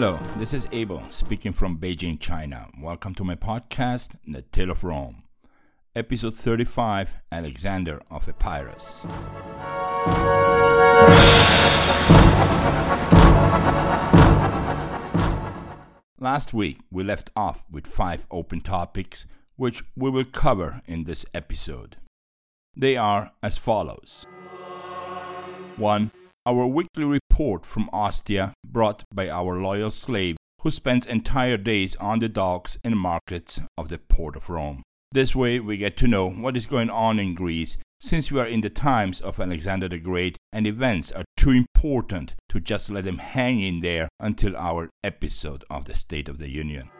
Hello, this is Abel speaking from Beijing, China. Welcome to my podcast, The Tale of Rome. Episode 35 Alexander of Epirus. Last week we left off with five open topics, which we will cover in this episode. They are as follows 1 our weekly report from Ostia, brought by our loyal slave, who spends entire days on the docks and markets of the port of Rome. This way, we get to know what is going on in Greece, since we are in the times of Alexander the Great and events are too important to just let them hang in there until our episode of the State of the Union.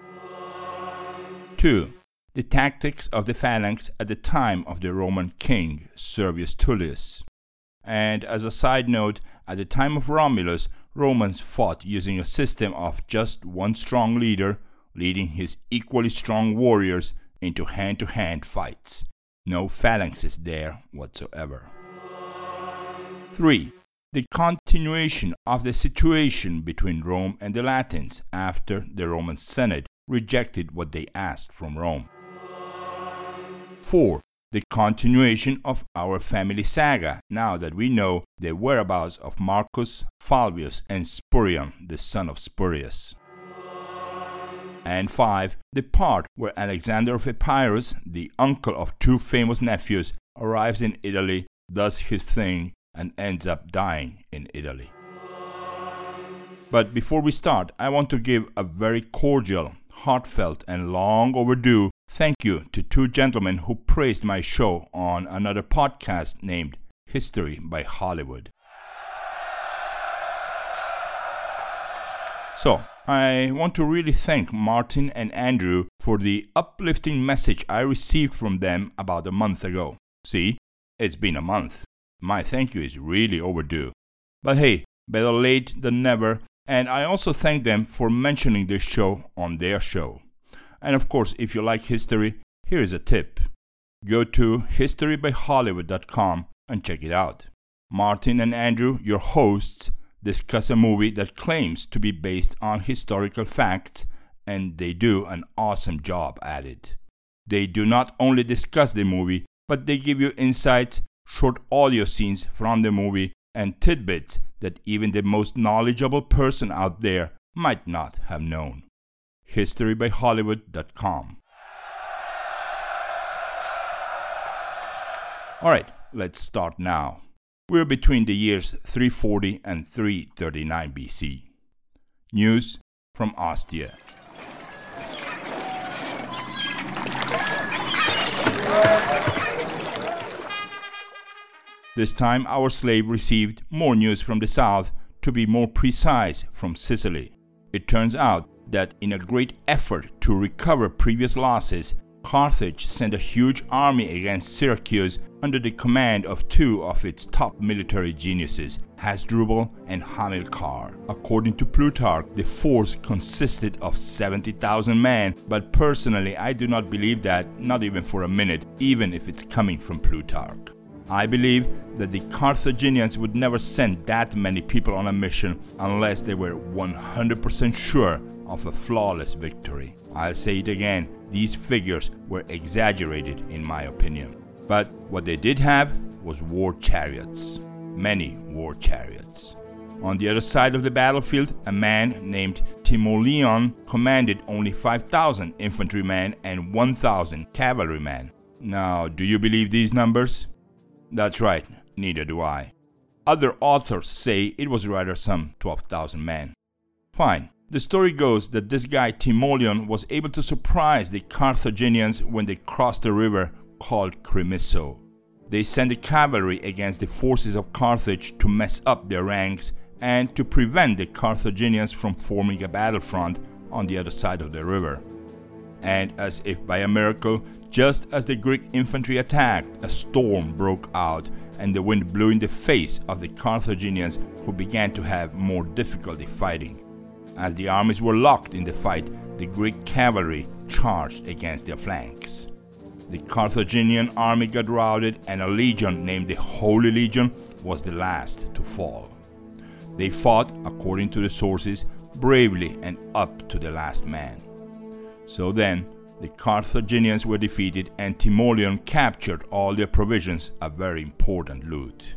2. The tactics of the phalanx at the time of the Roman king Servius Tullius. And as a side note, at the time of Romulus, Romans fought using a system of just one strong leader leading his equally strong warriors into hand to hand fights. No phalanxes there whatsoever. 3. The continuation of the situation between Rome and the Latins after the Roman Senate rejected what they asked from Rome. 4 the continuation of our family saga, now that we know the whereabouts of Marcus, Fulvius and Spurion, the son of Spurius. And 5. The part where Alexander of Epirus, the uncle of two famous nephews, arrives in Italy, does his thing, and ends up dying in Italy. But before we start, I want to give a very cordial, heartfelt, and long overdue Thank you to two gentlemen who praised my show on another podcast named History by Hollywood. So, I want to really thank Martin and Andrew for the uplifting message I received from them about a month ago. See, it's been a month. My thank you is really overdue. But hey, better late than never, and I also thank them for mentioning this show on their show. And of course, if you like history, here is a tip go to historybyhollywood.com and check it out. Martin and Andrew, your hosts, discuss a movie that claims to be based on historical facts, and they do an awesome job at it. They do not only discuss the movie, but they give you insights, short audio scenes from the movie, and tidbits that even the most knowledgeable person out there might not have known historybyhollywood.com. Alright, let's start now. We're between the years 340 and 339 BC. News from Ostia. This time, our slave received more news from the south, to be more precise, from Sicily. It turns out that in a great effort to recover previous losses, Carthage sent a huge army against Syracuse under the command of two of its top military geniuses, Hasdrubal and Hamilcar. According to Plutarch, the force consisted of 70,000 men, but personally I do not believe that, not even for a minute, even if it's coming from Plutarch. I believe that the Carthaginians would never send that many people on a mission unless they were 100% sure of a flawless victory. I'll say it again, these figures were exaggerated in my opinion. But what they did have was war chariots. Many war chariots. On the other side of the battlefield, a man named Timoleon commanded only 5,000 infantrymen and 1,000 cavalrymen. Now, do you believe these numbers? That's right, neither do I. Other authors say it was rather some 12,000 men. Fine, the story goes that this guy Timoleon was able to surprise the Carthaginians when they crossed a river called Crimisso. They sent the cavalry against the forces of Carthage to mess up their ranks and to prevent the Carthaginians from forming a battlefront on the other side of the river. And as if by a miracle, just as the Greek infantry attacked, a storm broke out and the wind blew in the face of the Carthaginians who began to have more difficulty fighting. As the armies were locked in the fight, the Greek cavalry charged against their flanks. The Carthaginian army got routed, and a legion named the Holy Legion was the last to fall. They fought, according to the sources, bravely and up to the last man. So then, the Carthaginians were defeated and Timoleon captured all their provisions, a very important loot.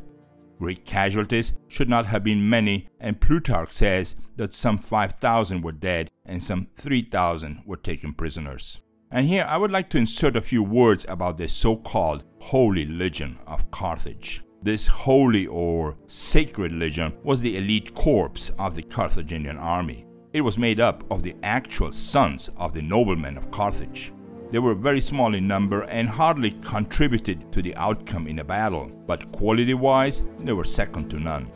Greek casualties should not have been many, and Plutarch says that some 5,000 were dead and some 3,000 were taken prisoners. And here I would like to insert a few words about the so called Holy Legion of Carthage. This holy or sacred legion was the elite corps of the Carthaginian army. It was made up of the actual sons of the noblemen of Carthage. They were very small in number and hardly contributed to the outcome in a battle, but quality wise, they were second to none.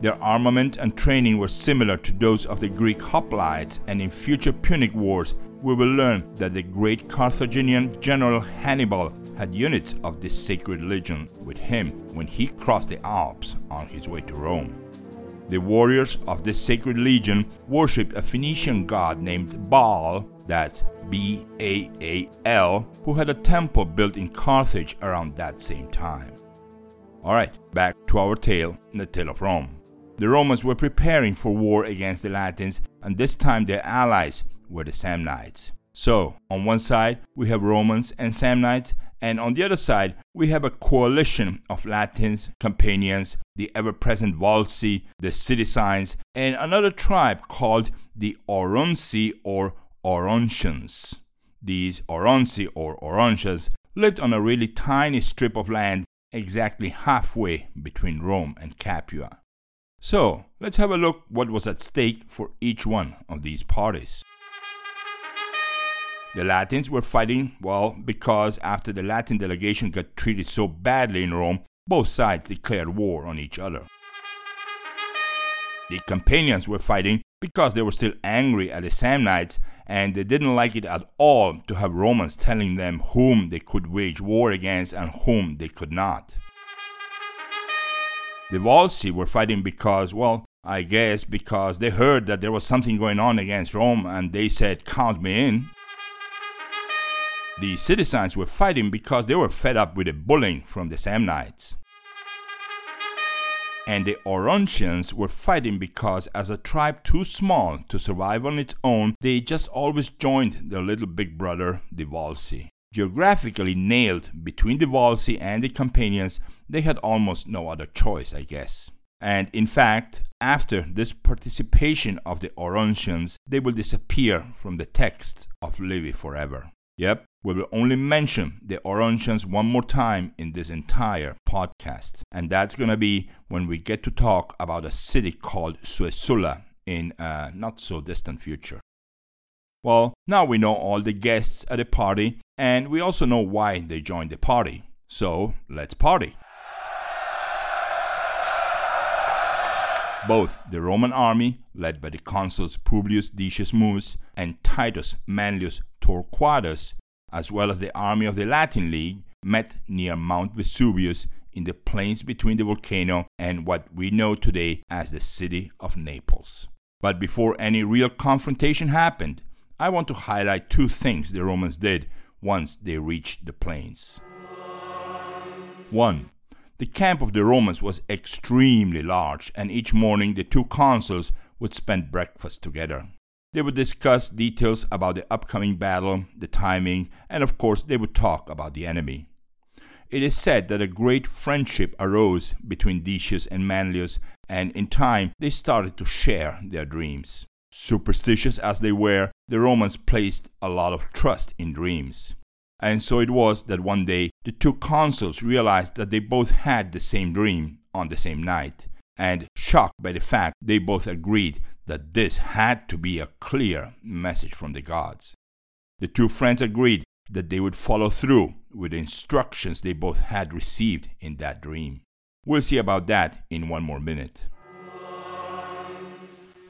Their armament and training were similar to those of the Greek hoplites, and in future Punic wars, we will learn that the great Carthaginian general Hannibal had units of this sacred legion with him when he crossed the Alps on his way to Rome. The warriors of this sacred legion worshipped a Phoenician god named Baal, that's B A A L, who had a temple built in Carthage around that same time. Alright, back to our tale, the tale of Rome. The Romans were preparing for war against the Latins, and this time their allies were the Samnites. So, on one side, we have Romans and Samnites, and on the other side, we have a coalition of Latins, Campanians, the ever present Volsci, the Sidicines, and another tribe called the Aurunci or Auruntians. These Aurunci or Auruntians lived on a really tiny strip of land exactly halfway between Rome and Capua. So, let's have a look what was at stake for each one of these parties. The Latins were fighting, well, because after the Latin delegation got treated so badly in Rome, both sides declared war on each other. The Campanians were fighting because they were still angry at the Samnites and they didn't like it at all to have Romans telling them whom they could wage war against and whom they could not. The Volsci were fighting because, well, I guess because they heard that there was something going on against Rome and they said, Count me in. The Sidicines were fighting because they were fed up with the bullying from the Samnites. And the Auruntians were fighting because, as a tribe too small to survive on its own, they just always joined their little big brother, the Volsci. Geographically nailed between the Volsci and the Campanians, they had almost no other choice, I guess. And in fact, after this participation of the Auruntians, they will disappear from the text of Livy forever. Yep, we will only mention the Auruntians one more time in this entire podcast, and that's going to be when we get to talk about a city called Suessula in a not so distant future. Well, now we know all the guests at the party, and we also know why they joined the party. So let's party. Both the Roman army, led by the consuls Publius Decius Mus and Titus Manlius Torquatus, as well as the army of the Latin League, met near Mount Vesuvius in the plains between the volcano and what we know today as the city of Naples. But before any real confrontation happened, I want to highlight two things the Romans did once they reached the plains. 1. The camp of the Romans was extremely large, and each morning the two consuls would spend breakfast together. They would discuss details about the upcoming battle, the timing, and of course, they would talk about the enemy. It is said that a great friendship arose between Decius and Manlius, and in time they started to share their dreams. Superstitious as they were, the Romans placed a lot of trust in dreams. And so it was that one day the two consuls realized that they both had the same dream on the same night, and shocked by the fact they both agreed that this had to be a clear message from the gods. The two friends agreed that they would follow through with the instructions they both had received in that dream. We'll see about that in one more minute.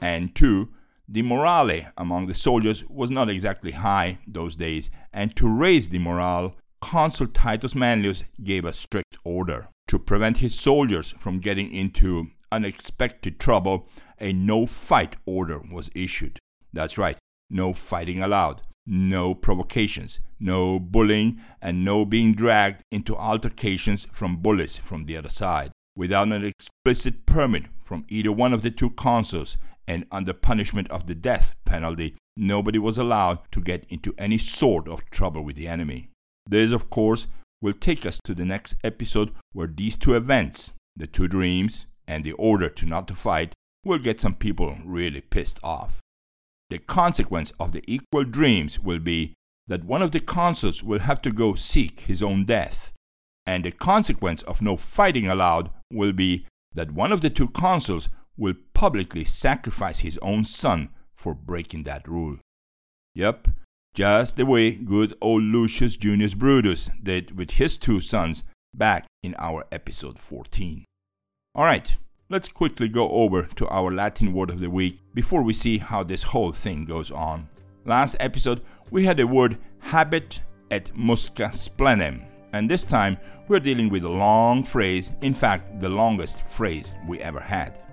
And two, the morale among the soldiers was not exactly high those days, and to raise the morale, Consul Titus Manlius gave a strict order to prevent his soldiers from getting into unexpected trouble a no fight order was issued. That's right, no fighting allowed, no provocations, no bullying, and no being dragged into altercations from bullies from the other side. Without an explicit permit from either one of the two consuls, and under punishment of the death penalty, nobody was allowed to get into any sort of trouble with the enemy. This, of course, will take us to the next episode where these two events, the two dreams and the order to not to fight, will get some people really pissed off. The consequence of the equal dreams will be that one of the consuls will have to go seek his own death, and the consequence of no fighting allowed will be that one of the two consuls will publicly sacrifice his own son for breaking that rule. Yep, just the way good old Lucius Junius Brutus did with his two sons back in our episode 14. Alright, let's quickly go over to our Latin word of the week before we see how this whole thing goes on. Last episode, we had the word habet et musca splenem, and this time we're dealing with a long phrase, in fact, the longest phrase we ever had.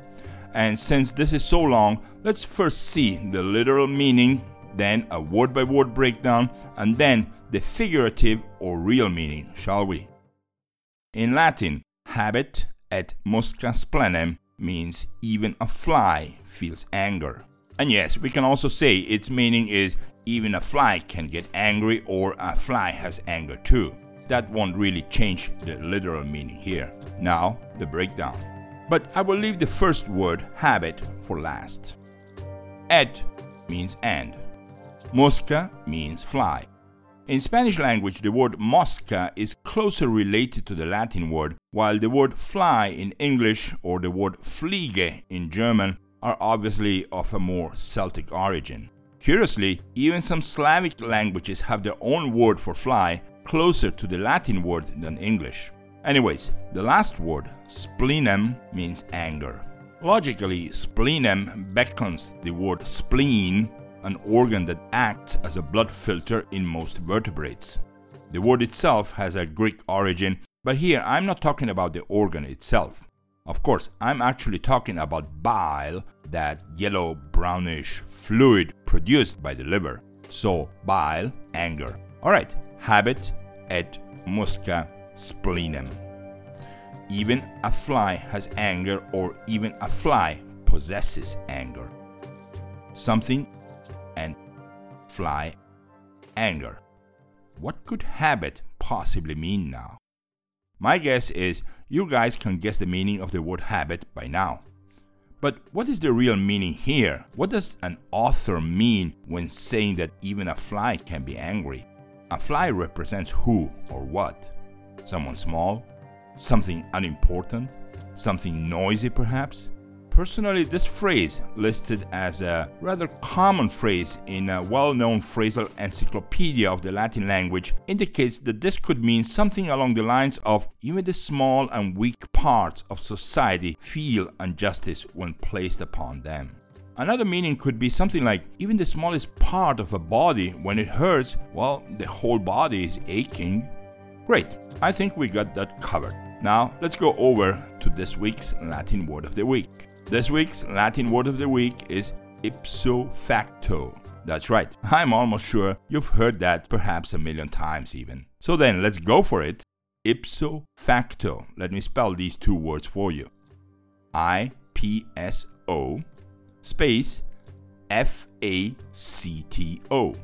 And since this is so long, let's first see the literal meaning then a word by word breakdown, and then the figurative or real meaning, shall we? In Latin, habet et musca splenem means even a fly feels anger. And yes, we can also say its meaning is even a fly can get angry or a fly has anger too. That won't really change the literal meaning here. Now, the breakdown. But I will leave the first word, habet, for last. Et means and. Mosca means fly. In Spanish language, the word mosca is closer related to the Latin word, while the word fly in English or the word fliege in German are obviously of a more Celtic origin. Curiously, even some Slavic languages have their own word for fly closer to the Latin word than English. Anyways, the last word, splenem, means anger. Logically, splenem beckons the word spleen an organ that acts as a blood filter in most vertebrates. The word itself has a Greek origin, but here I'm not talking about the organ itself. Of course, I'm actually talking about bile, that yellow brownish fluid produced by the liver. So, bile, anger. Alright, habet et musca splenem. Even a fly has anger, or even a fly possesses anger. Something and fly anger. What could habet possibly mean now? My guess is you guys can guess the meaning of the word habet by now. But what is the real meaning here? What does an author mean when saying that even a fly can be angry? A fly represents who or what? Someone small? Something unimportant? Something noisy, perhaps? Personally, this phrase, listed as a rather common phrase in a well known phrasal encyclopedia of the Latin language, indicates that this could mean something along the lines of even the small and weak parts of society feel injustice when placed upon them. Another meaning could be something like even the smallest part of a body, when it hurts, well, the whole body is aching. Great, I think we got that covered. Now let's go over to this week's Latin word of the week. This week's Latin word of the week is ipso facto. That's right, I'm almost sure you've heard that perhaps a million times even. So then, let's go for it. Ipso facto. Let me spell these two words for you I P S O space F A C T O.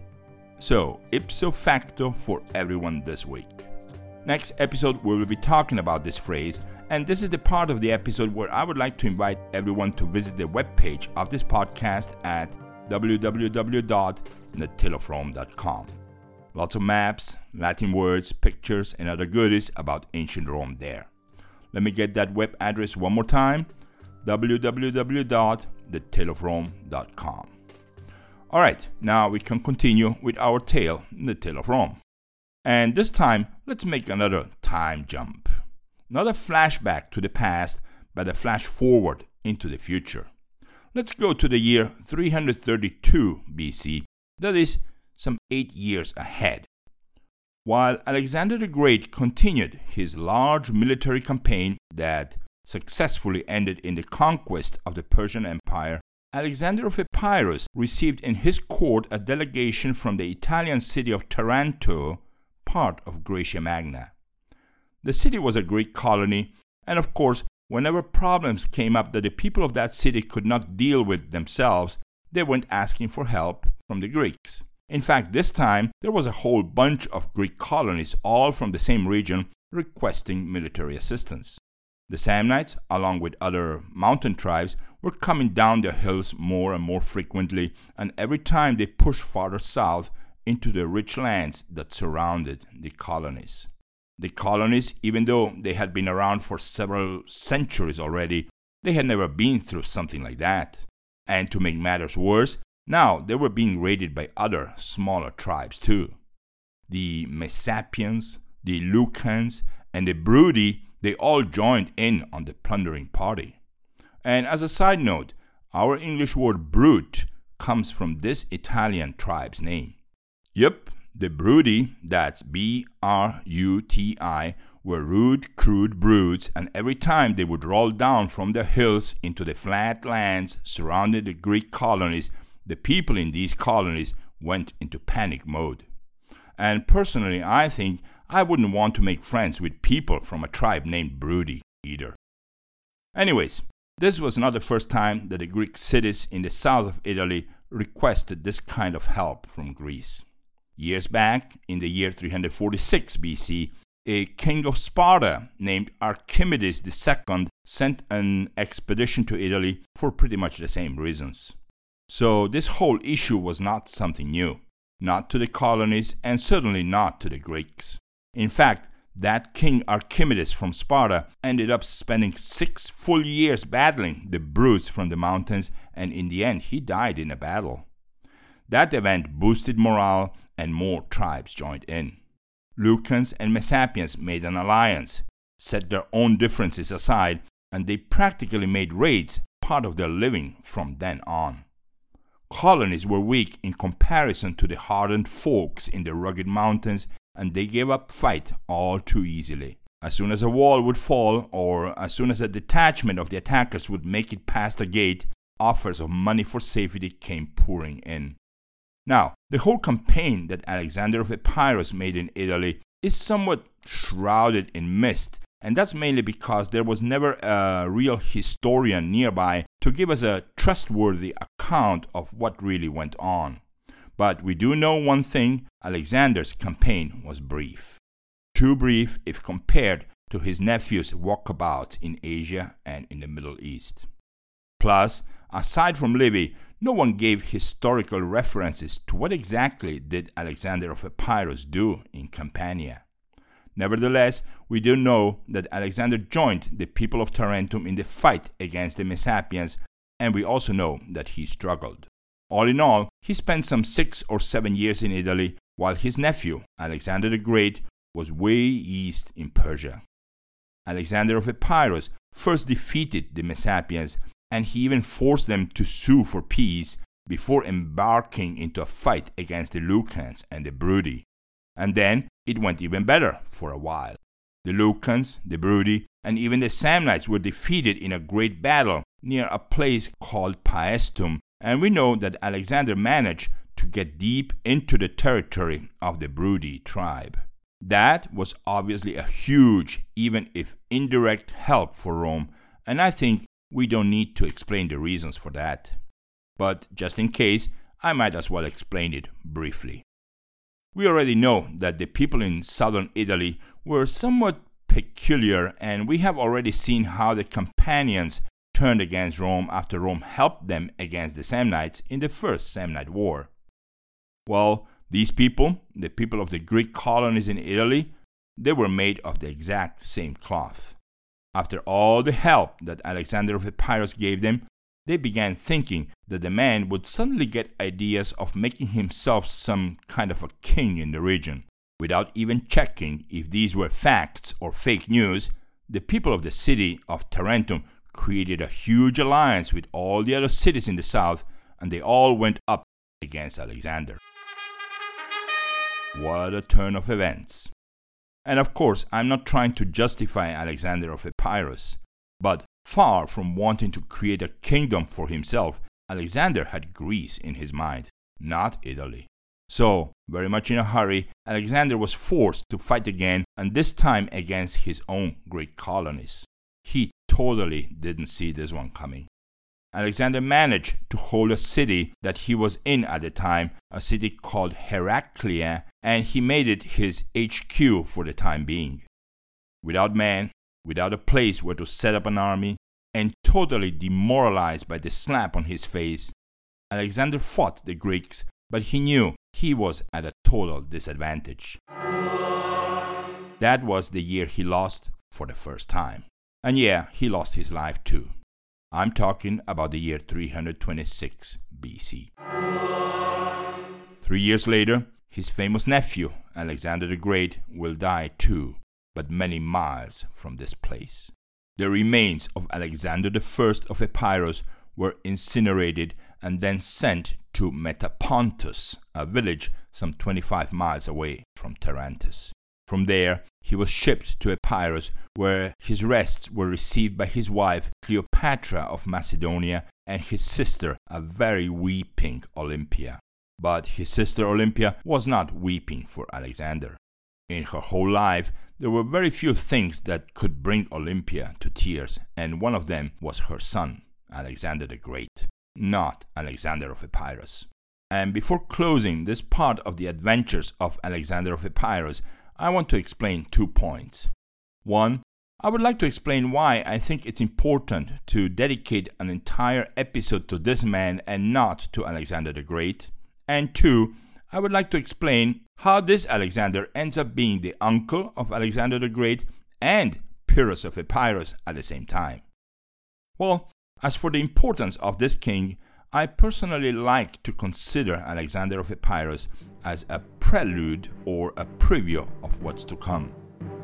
So, ipso facto for everyone this week. Next episode, we will be talking about this phrase, and this is the part of the episode where I would like to invite everyone to visit the webpage of this podcast at www.thetaleofrome.com. Lots of maps, Latin words, pictures, and other goodies about ancient Rome there. Let me get that web address one more time www.thetaleofrome.com. All right, now we can continue with our tale, The Tale of Rome. And this time, let's make another time jump. Not a flashback to the past, but a flash forward into the future. Let's go to the year 332 BC, that is, some eight years ahead. While Alexander the Great continued his large military campaign that successfully ended in the conquest of the Persian Empire, Alexander of Epirus received in his court a delegation from the Italian city of Taranto part of Graecia Magna. The city was a Greek colony, and of course, whenever problems came up that the people of that city could not deal with themselves, they went asking for help from the Greeks. In fact, this time there was a whole bunch of Greek colonies, all from the same region, requesting military assistance. The Samnites, along with other mountain tribes, were coming down the hills more and more frequently, and every time they pushed farther south into the rich lands that surrounded the colonies. The colonies, even though they had been around for several centuries already, they had never been through something like that. And to make matters worse, now they were being raided by other smaller tribes too. The Messapians, the Lucans, and the Bruti, they all joined in on the plundering party. And as a side note, our English word brute comes from this Italian tribe's name. Yep, the Bruti, that's B R U T I, were rude, crude brutes, and every time they would roll down from the hills into the flat lands surrounding the Greek colonies, the people in these colonies went into panic mode. And personally, I think I wouldn't want to make friends with people from a tribe named Bruti either. Anyways, this was not the first time that the Greek cities in the south of Italy requested this kind of help from Greece. Years back, in the year 346 BC, a king of Sparta named Archidamus II sent an expedition to Italy for pretty much the same reasons. So, this whole issue was not something new, not to the colonies, and certainly not to the Greeks. In fact, that king Archidamus from Sparta ended up spending six full years battling the brutes from the mountains, and in the end, he died in a battle. That event boosted morale and more tribes joined in. Lucans and Messapians made an alliance, set their own differences aside, and they practically made raids part of their living from then on. Colonies were weak in comparison to the hardened folks in the rugged mountains, and they gave up fight all too easily. As soon as a wall would fall, or as soon as a detachment of the attackers would make it past a gate, offers of money for safety came pouring in. Now, the whole campaign that Alexander of Epirus made in Italy is somewhat shrouded in mist, and that's mainly because there was never a real historian nearby to give us a trustworthy account of what really went on. But we do know one thing Alexander's campaign was brief. Too brief if compared to his nephew's walkabouts in Asia and in the Middle East. Plus, aside from Livy, no one gave historical references to what exactly did Alexander of Epirus do in Campania. Nevertheless, we do know that Alexander joined the people of Tarentum in the fight against the Messapians, and we also know that he struggled. All in all, he spent some six or seven years in Italy, while his nephew, Alexander the Great, was way east in Persia. Alexander of Epirus first defeated the Messapians and he even forced them to sue for peace before embarking into a fight against the Lucans and the Bruti. And then it went even better for a while. The Lucans, the Bruti, and even the Samnites were defeated in a great battle near a place called Paestum, and we know that Alexander managed to get deep into the territory of the Bruti tribe. That was obviously a huge, even if indirect, help for Rome, and I think we don't need to explain the reasons for that. But just in case, I might as well explain it briefly. We already know that the people in southern Italy were somewhat peculiar, and we have already seen how the Campanians turned against Rome after Rome helped them against the Samnites in the First Samnite War. Well, these people, the people of the Greek colonies in Italy, they were made of the exact same cloth. After all the help that Alexander of Epirus gave them, they began thinking that the man would suddenly get ideas of making himself some kind of a king in the region. Without even checking if these were facts or fake news, the people of the city of Tarentum created a huge alliance with all the other cities in the south, and they all went up against Alexander. What a turn of events! And of course, I'm not trying to justify Alexander of Epirus, but far from wanting to create a kingdom for himself, Alexander had Greece in his mind, not Italy. So, very much in a hurry, Alexander was forced to fight again, and this time against his own Greek colonies. He totally didn't see this one coming. Alexander managed to hold a city that he was in at the time, a city called Heraclea, and he made it his HQ for the time being. Without men, without a place where to set up an army, and totally demoralized by the slap on his face, Alexander fought the Greeks, but he knew he was at a total disadvantage. That was the year he lost for the first time. And yeah, he lost his life too. I'm talking about the year 326 BC. Three years later, his famous nephew, Alexander the Great, will die too, but many miles from this place. The remains of Alexander I of Epirus were incinerated and then sent to Metapontus, a village some 25 miles away from Tarantus. From there, he was shipped to Epirus, where his rests were received by his wife Cleopatra of Macedonia and his sister, a very weeping Olympia. But his sister Olympia was not weeping for Alexander. In her whole life, there were very few things that could bring Olympia to tears, and one of them was her son, Alexander the Great, not Alexander of Epirus. And before closing this part of the adventures of Alexander of Epirus, I want to explain two points. One, I would like to explain why I think it's important to dedicate an entire episode to this man and not to Alexander the Great. And two, I would like to explain how this Alexander ends up being the uncle of Alexander the Great and Pyrrhus of Epirus at the same time. Well, as for the importance of this king, I personally like to consider Alexander of Epirus as a prelude or a preview of what's to come.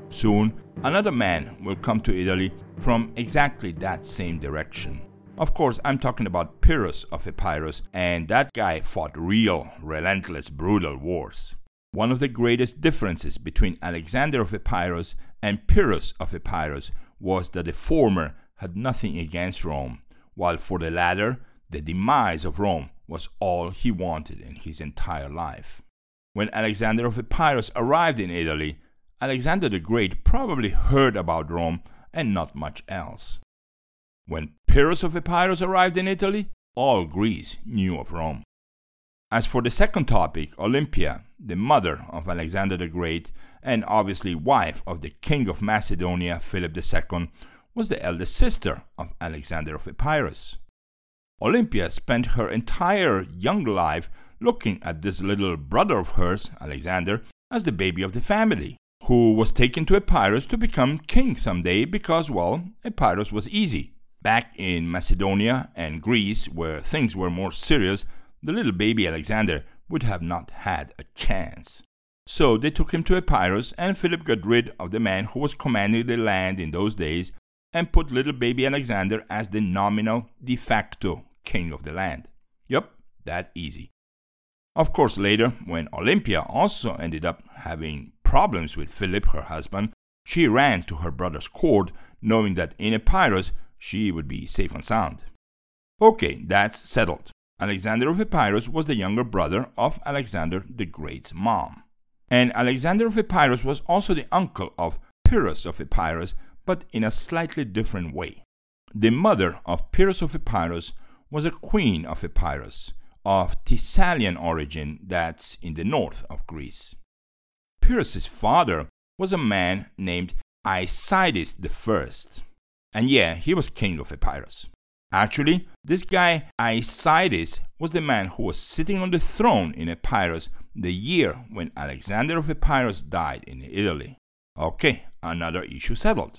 Soon, another man will come to Italy from exactly that same direction. Of course, I'm talking about Pyrrhus of Epirus, and that guy fought real, relentless, brutal wars. One of the greatest differences between Alexander of Epirus and Pyrrhus of Epirus was that the former had nothing against Rome, while for the latter, the demise of Rome was all he wanted in his entire life. When Alexander of Epirus arrived in Italy, Alexander the Great probably heard about Rome and not much else. When Pyrrhus of Epirus arrived in Italy, all Greece knew of Rome. As for the second topic, Olympia, the mother of Alexander the Great, and obviously wife of the king of Macedonia, Philip II, was the eldest sister of Alexander of Epirus. Olympia spent her entire young life looking at this little brother of hers, Alexander, as the baby of the family, who was taken to Epirus to become king someday because, well, Epirus was easy. Back in Macedonia and Greece, where things were more serious, the little baby Alexander would have not had a chance. So they took him to Epirus, and Philip got rid of the man who was commanding the land in those days and put little baby Alexander as the nominal de facto king of the land. Yup, that easy. Of course, later, when Olympia also ended up having problems with Philip, her husband, she ran to her brother's court, knowing that in Epirus she would be safe and sound. Okay, that's settled. Alexander of Epirus was the younger brother of Alexander the Great's mom. And Alexander of Epirus was also the uncle of Pyrrhus of Epirus, but in a slightly different way. The mother of Pyrrhus of Epirus was a queen of Epirus, of Thessalian origin that's in the north of Greece. Pyrrhus's father was a man named Aeacides I. And yeah, he was king of Epirus. Actually, this guy Aeacides was the man who was sitting on the throne in Epirus the year when Alexander of Epirus died in Italy. Okay, another issue settled.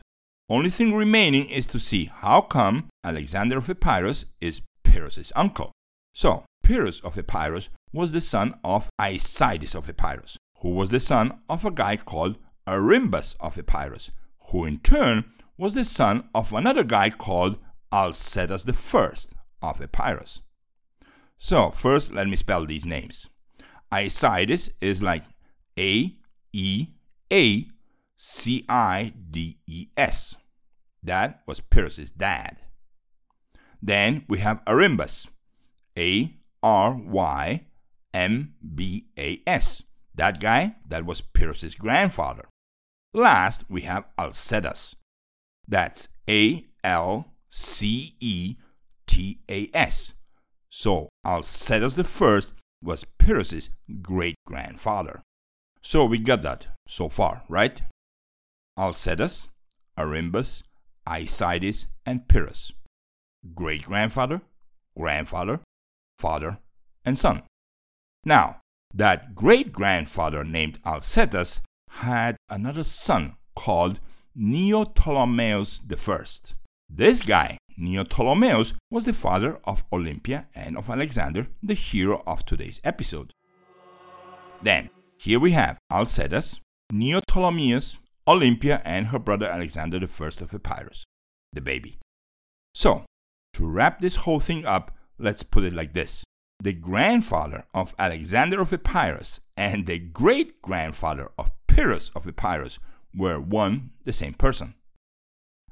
Only thing remaining is to see how come Alexander of Epirus is Pyrrhus's uncle. So, Pyrrhus of Epirus was the son of Aeacides of Epirus, who was the son of a guy called Arymbas of Epirus, who in turn was the son of another guy called Alcetas I of Epirus. So, first let me spell these names. Aeacides is like A E A C I D E S. That was Pyrrhus's dad. Then we have Arymbas, A R Y M B A S. That guy, that was Pyrrhus's grandfather. Last, we have Alcetas. that's A L C E T A S. So Alcetas I was Pyrrhus's great grandfather. So we got that so far, right? Alcetas, Arymbas, Aeacides, and Pyrrhus. Great grandfather, grandfather, father, and son. Now, that great grandfather named Alcetas had another son called Neoptolemus I. This guy, Neoptolemus, was the father of Olympia and of Alexander, the hero of today's episode. Then, here we have Alcetas, Neoptolemus, Olympia, and her brother Alexander I of Epirus, the baby. So, to wrap this whole thing up, let's put it like this the grandfather of Alexander of Epirus and the great grandfather of Pyrrhus of Epirus were one the same person.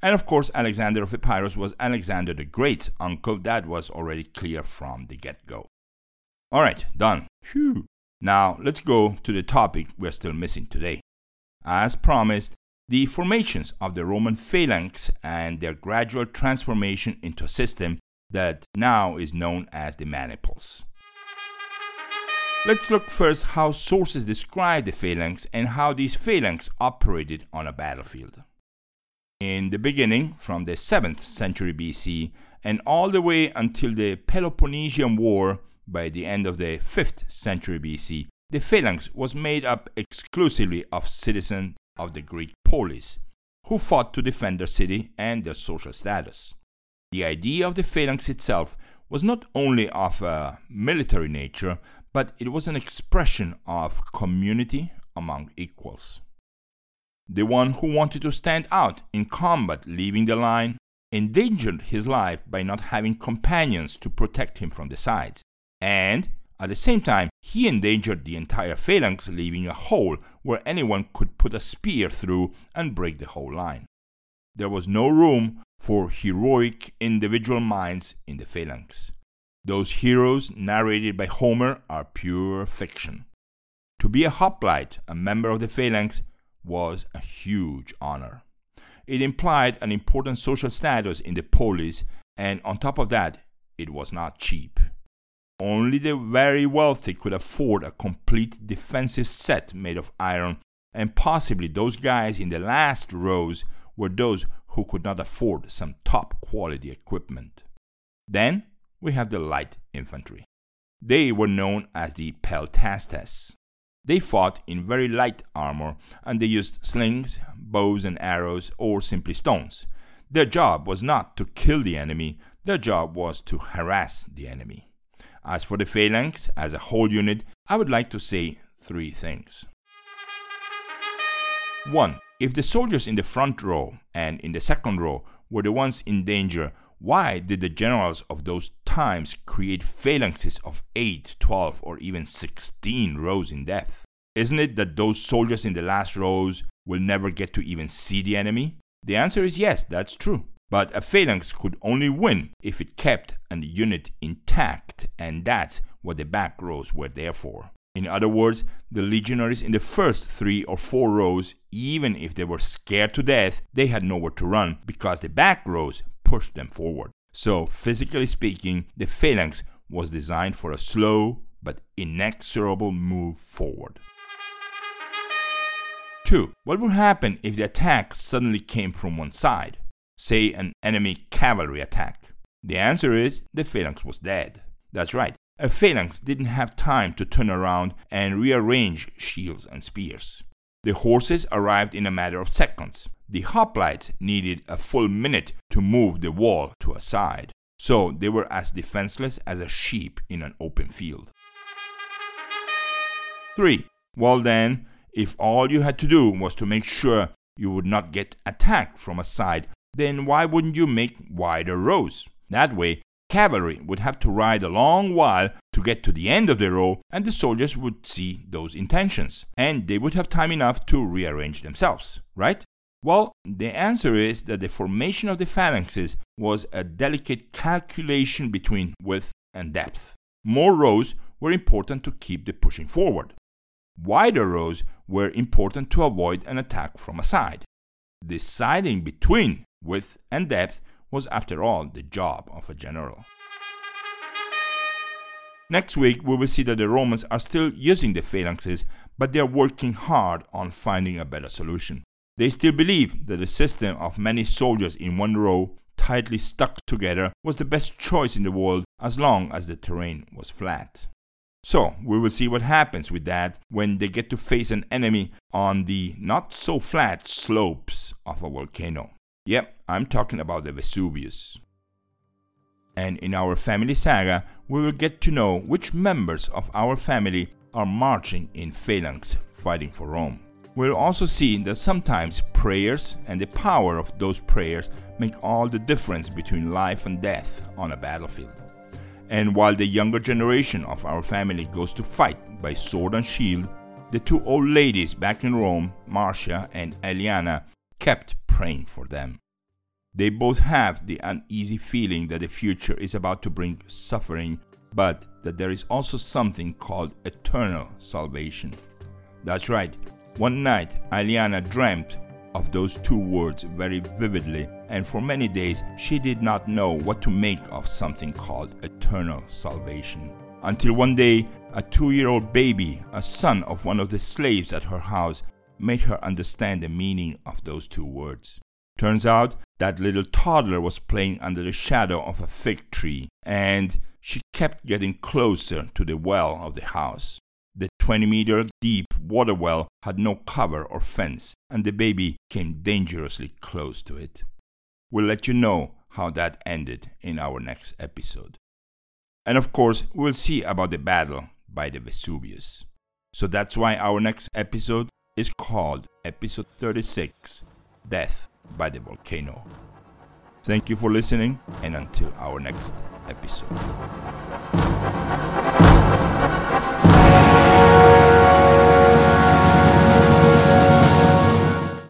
And of course, Alexander of Epirus was Alexander the Great's uncle. That was already clear from the get go. All right, done. Whew. Now let's go to the topic we're still missing today. As promised, the formations of the Roman phalanx and their gradual transformation into a system that now is known as the maniples. Let's look first how sources describe the phalanx and how these phalanx operated on a battlefield. In the beginning, from the 7th century BC and all the way until the Peloponnesian War by the end of the 5th century BC, the phalanx was made up exclusively of citizens of the Greek polis, who fought to defend their city and their social status. The idea of the phalanx itself was not only of a military nature, but it was an expression of community among equals. The one who wanted to stand out in combat, leaving the line, endangered his life by not having companions to protect him from the sides, and at the same time, he endangered the entire phalanx, leaving a hole where anyone could put a spear through and break the whole line. There was no room for heroic individual minds in the phalanx. Those heroes narrated by Homer are pure fiction. To be a hoplite, a member of the phalanx, was a huge honor. It implied an important social status in the polis, and on top of that, it was not cheap. Only the very wealthy could afford a complete defensive set made of iron, and possibly those guys in the last rows were those who could not afford some top quality equipment. Then we have the light infantry. They were known as the peltastes. They fought in very light armor and they used slings, bows and arrows, or simply stones. Their job was not to kill the enemy, their job was to harass the enemy. As for the phalanx as a whole unit, I would like to say three things. 1. If the soldiers in the front row and in the second row were the ones in danger, why did the generals of those times create phalanxes of 8, 12, or even 16 rows in depth? Isn't it that those soldiers in the last rows will never get to even see the enemy? The answer is yes, that's true. But a phalanx could only win if it kept a unit intact, and that's what the back rows were there for. In other words, the legionaries in the first three or four rows, even if they were scared to death, they had nowhere to run because the back rows pushed them forward. So, physically speaking, the phalanx was designed for a slow but inexorable move forward. 2. What would happen if the attack suddenly came from one side? Say an enemy cavalry attack. The answer is the phalanx was dead. That's right, a phalanx didn't have time to turn around and rearrange shields and spears. The horses arrived in a matter of seconds. The hoplites needed a full minute to move the wall to a side, so they were as defenseless as a sheep in an open field. 3. Well, then, if all you had to do was to make sure you would not get attacked from a side, then why wouldn't you make wider rows? That way, Cavalry would have to ride a long while to get to the end of the row, and the soldiers would see those intentions, and they would have time enough to rearrange themselves, right? Well, the answer is that the formation of the phalanxes was a delicate calculation between width and depth. More rows were important to keep the pushing forward. Wider rows were important to avoid an attack from a side. Deciding between width and depth was, after all, the job of a general. Next week, we will see that the Romans are still using the phalanxes, but they are working hard on finding a better solution. They still believe that the system of many soldiers in one row, tightly stuck together, was the best choice in the world as long as the terrain was flat. So, we will see what happens with that when they get to face an enemy on the not so flat slopes of a volcano. Yep, I'm talking about the Vesuvius. And in our family saga, we will get to know which members of our family are marching in phalanx fighting for Rome. We'll also see that sometimes prayers and the power of those prayers make all the difference between life and death on a battlefield. And while the younger generation of our family goes to fight by sword and shield, the two old ladies back in Rome, Marcia and Aeliana, kept praying for them. They both have the uneasy feeling that the future is about to bring suffering, but that there is also something called eternal salvation. That's right. One night, Aeliana dreamt of those two words very vividly, and for many days she did not know what to make of something called eternal salvation. Until one day, a two year old baby, a son of one of the slaves at her house, made her understand the meaning of those two words. Turns out that little toddler was playing under the shadow of a fig tree, and she kept getting closer to the well of the house. The 20 meter deep water well had no cover or fence, and the baby came dangerously close to it. We'll let you know how that ended in our next episode. And of course, we'll see about the battle by the Vesuvius. So that's why our next episode is called episode 36 Death by the Volcano. Thank you for listening, and until our next episode.